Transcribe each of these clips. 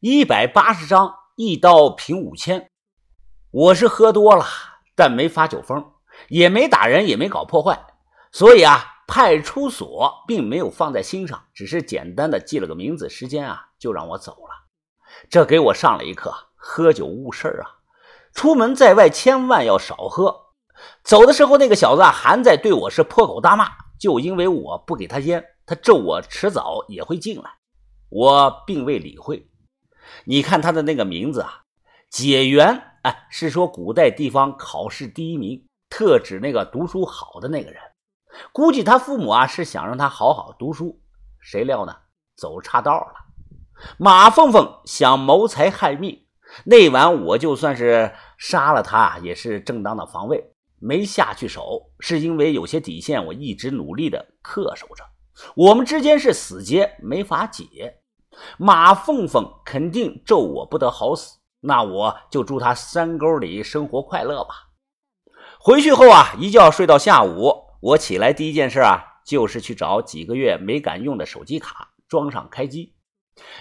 一百八十张，一刀平五千。我是喝多了，但没发酒疯，也没打人，也没搞破坏，所以啊，派出所并没有放在心上，只是简单的记了个名字、时间啊，就让我走了。这给我上了一课：喝酒误事啊！出门在外千万要少喝。走的时候，那个小子啊还在对我是破口大骂，就因为我不给他烟，他咒我迟早也会进来。我并未理会。你看他的那个名字啊，解元，哎，是说古代地方考试第一名，特指那个读书好的那个人。估计他父母啊是想让他好好读书，谁料呢，走岔道了。马凤凤想谋财害命，那晚我就算是杀了他，也是正当的防卫，没下去手，是因为有些底线，我一直努力的恪守着。我们之间是死结，没法解。马凤凤肯定咒我不得好死，那我就祝他山沟里生活快乐吧。回去后啊，一觉睡到下午，我起来第一件事啊，就是去找几个月没敢用的手机卡，装上开机。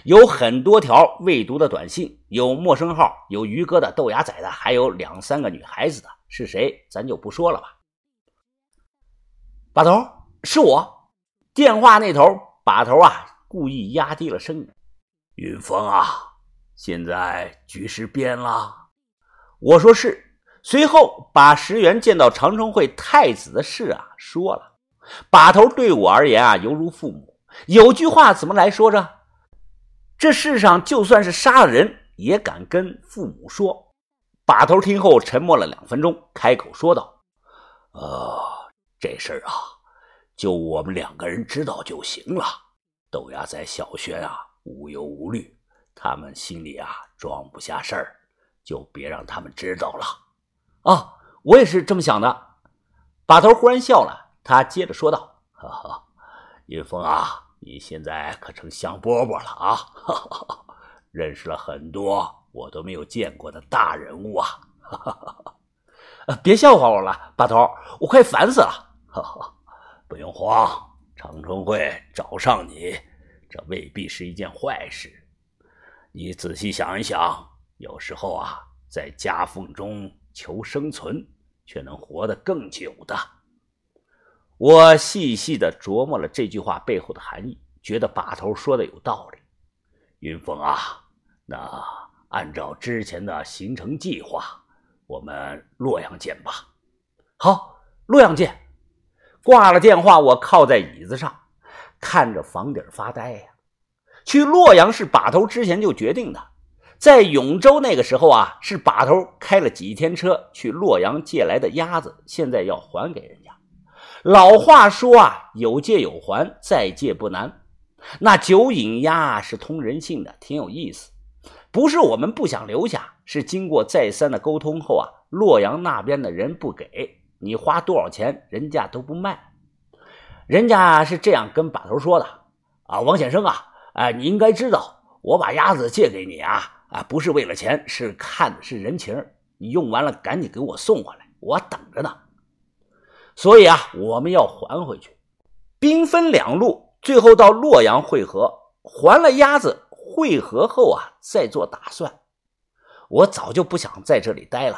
有很多条未读的短信，有陌生号，有于哥的、豆芽仔的，还有两三个女孩子的，是谁咱就不说了吧。把头，是我。电话那头，把头啊，故意压低了声音：“云峰啊，现在局势变了。”我说是。随后把石原见到长春会太子的事啊说了。把头对我而言啊，犹如父母。有句话怎么来说着？这世上就算是杀了人，也敢跟父母说。把头听后沉默了两分钟，开口说道：“呃，这事儿啊，就我们两个人知道就行了。豆芽仔、小轩啊，无忧无虑，他们心里啊装不下事儿，就别让他们知道了。”啊，我也是这么想的。把头忽然笑了，他接着说道：“哈哈，云峰啊。”你现在可成香饽饽了啊！哈哈认识了很多我都没有见过的大人物啊！哈哈别笑话我了，把头，我快烦死了！哈哈不用慌，长春会找上你，这未必是一件坏事。你仔细想一想，有时候啊，在夹缝中求生存，却能活得更久的。我细细的琢磨了这句话背后的含义，觉得把头说的有道理。云峰啊，那按照之前的行程计划，我们洛阳见吧。好，洛阳见。挂了电话，我靠在椅子上，看着房顶发呆呀。去洛阳是把头之前就决定的，在永州那个时候啊，是把头开了几天车去洛阳借来的鸭子，现在要还给人家。老话说啊，有借有还，再借不难。那酒引鸭是通人性的，挺有意思。不是我们不想留下，是经过再三的沟通后啊，洛阳那边的人不给你花多少钱，人家都不卖。人家是这样跟把头说的啊，王先生啊，哎，你应该知道，我把鸭子借给你啊，啊，不是为了钱，是看的是人情。你用完了赶紧给我送回来，我等着呢。所以啊，我们要还回去，兵分两路，最后到洛阳会合。还了鸭子，会合后啊，再做打算。我早就不想在这里待了，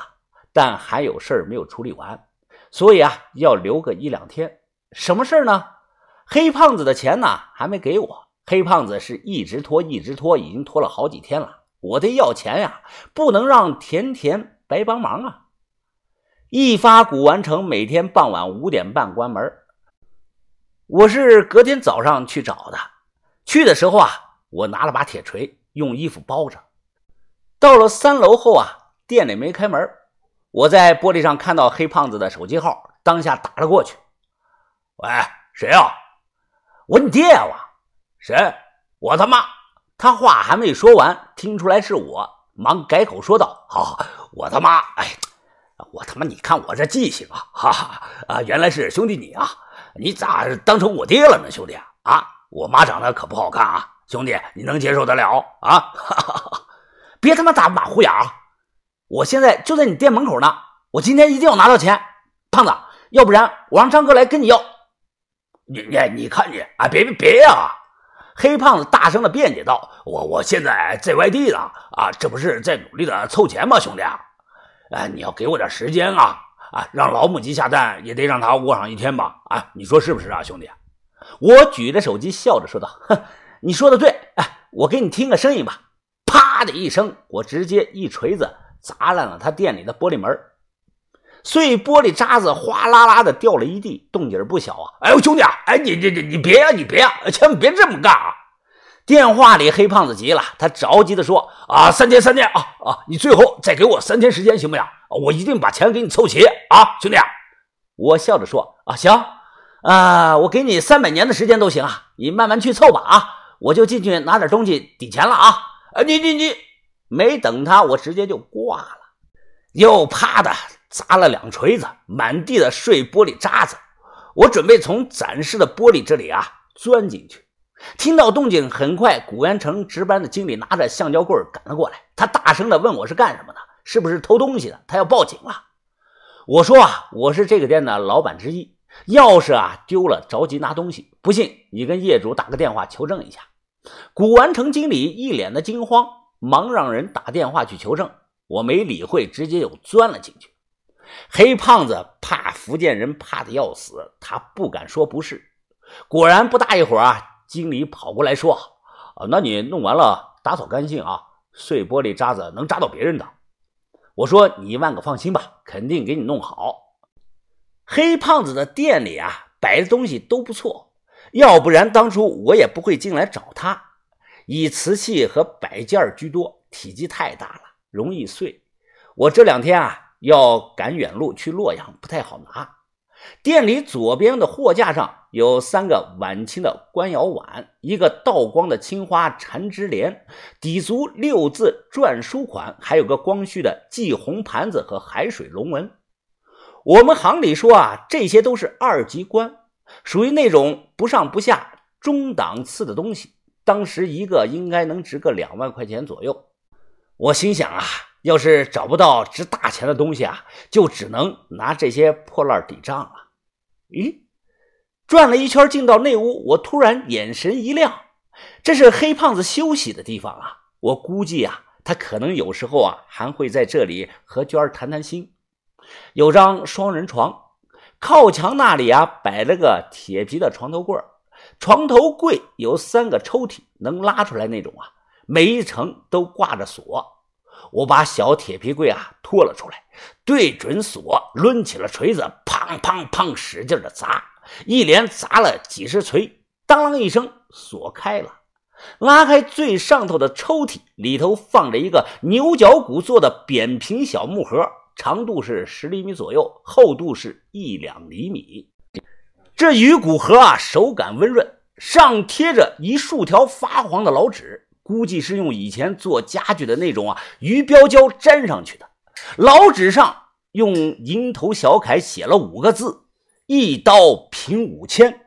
但还有事儿没有处理完，所以啊，要留个一两天。什么事儿呢？黑胖子的钱呢，还没给我。黑胖子是一直拖，一直拖，已经拖了好几天了。我得要钱呀，不能让甜甜白帮忙啊。一发古玩城每天傍晚五点半关门。我是隔天早上去找的。去的时候啊，我拿了把铁锤，用衣服包着。到了三楼后啊，店里没开门。我在玻璃上看到黑胖子的手机号，当下打了过去。喂，谁啊？我你爹啊！谁？我他妈！他话还没说完，听出来是我，忙改口说道：“好，我他妈！哎。”我他妈，你看我这记性啊！哈哈啊，原来是兄弟你啊！你咋当成我爹了呢，兄弟啊？我妈长得可不好看啊，兄弟你能接受得了啊？哈哈！别他妈打马虎眼啊！我现在就在你店门口呢，我今天一定要拿到钱，胖子，要不然我让张哥来跟你要。你你你看你啊！别别别呀！黑胖子大声的辩解道：“我我现在在外地呢，啊，这不是在努力的凑钱吗，兄弟？哎，你要给我点时间啊，啊，让老母鸡下蛋也得让它窝上一天吧？啊，你说是不是啊，兄弟？”我举着手机笑着说道：“哼，你说的对，哎，我给你听个声音吧。”啪的一声，我直接一锤子砸烂了他店里的玻璃门。碎玻璃渣子哗啦啦的掉了一地，动静不小啊！哎呦，兄弟啊，哎你你你你别呀，你别呀，千万别这么干啊！电话里黑胖子急了，他着急的说：“啊，三天三天啊啊，你最后再给我三天时间行不行？我一定把钱给你凑齐啊，兄弟！”我笑着说：“啊，行啊，我给你三百年的时间都行啊，你慢慢去凑吧啊，我就进去拿点东西抵钱了啊！啊，你你你，没等他，我直接就挂了，又啪的。”砸了两锤子，满地的碎玻璃渣子。我准备从展示的玻璃这里啊钻进去。听到动静，很快古玩城值班的经理拿着橡胶棍赶了过来。他大声的问我是干什么的，是不是偷东西的？他要报警了。我说啊，我是这个店的老板之一，钥匙啊丢了，着急拿东西。不信你跟业主打个电话求证一下。古玩城经理一脸的惊慌，忙让人打电话去求证。我没理会，直接就钻了进去。黑胖子怕福建人，怕的要死，他不敢说不是。果然不大一会儿啊，经理跑过来说：“啊，那你弄完了，打扫干净啊，碎玻璃渣子能扎到别人的。”我说：“你一万个放心吧，肯定给你弄好。”黑胖子的店里啊，摆的东西都不错，要不然当初我也不会进来找他。以瓷器和摆件居多，体积太大了，容易碎。我这两天啊。要赶远路去洛阳，不太好拿。店里左边的货架上有三个晚清的官窑碗，一个道光的青花缠枝莲，底足六字篆书款，还有个光绪的祭红盘子和海水龙纹。我们行里说啊，这些都是二级官，属于那种不上不下中档次的东西。当时一个应该能值个两万块钱左右。我心想啊。要是找不到值大钱的东西啊，就只能拿这些破烂抵账了。咦，转了一圈进到内屋，我突然眼神一亮，这是黑胖子休息的地方啊！我估计啊，他可能有时候啊还会在这里和娟儿谈谈心。有张双人床，靠墙那里啊摆了个铁皮的床头柜，床头柜有三个抽屉，能拉出来那种啊，每一层都挂着锁。我把小铁皮柜啊拖了出来，对准锁，抡起了锤子，砰砰砰，使劲的砸，一连砸了几十锤，当啷一声，锁开了。拉开最上头的抽屉，里头放着一个牛角骨做的扁平小木盒，长度是十厘米左右，厚度是一两厘米。这鱼骨盒啊，手感温润，上贴着一竖条发黄的老纸。估计是用以前做家具的那种啊鱼标胶粘上去的。老纸上用蝇头小楷写了五个字：“一刀平五千。”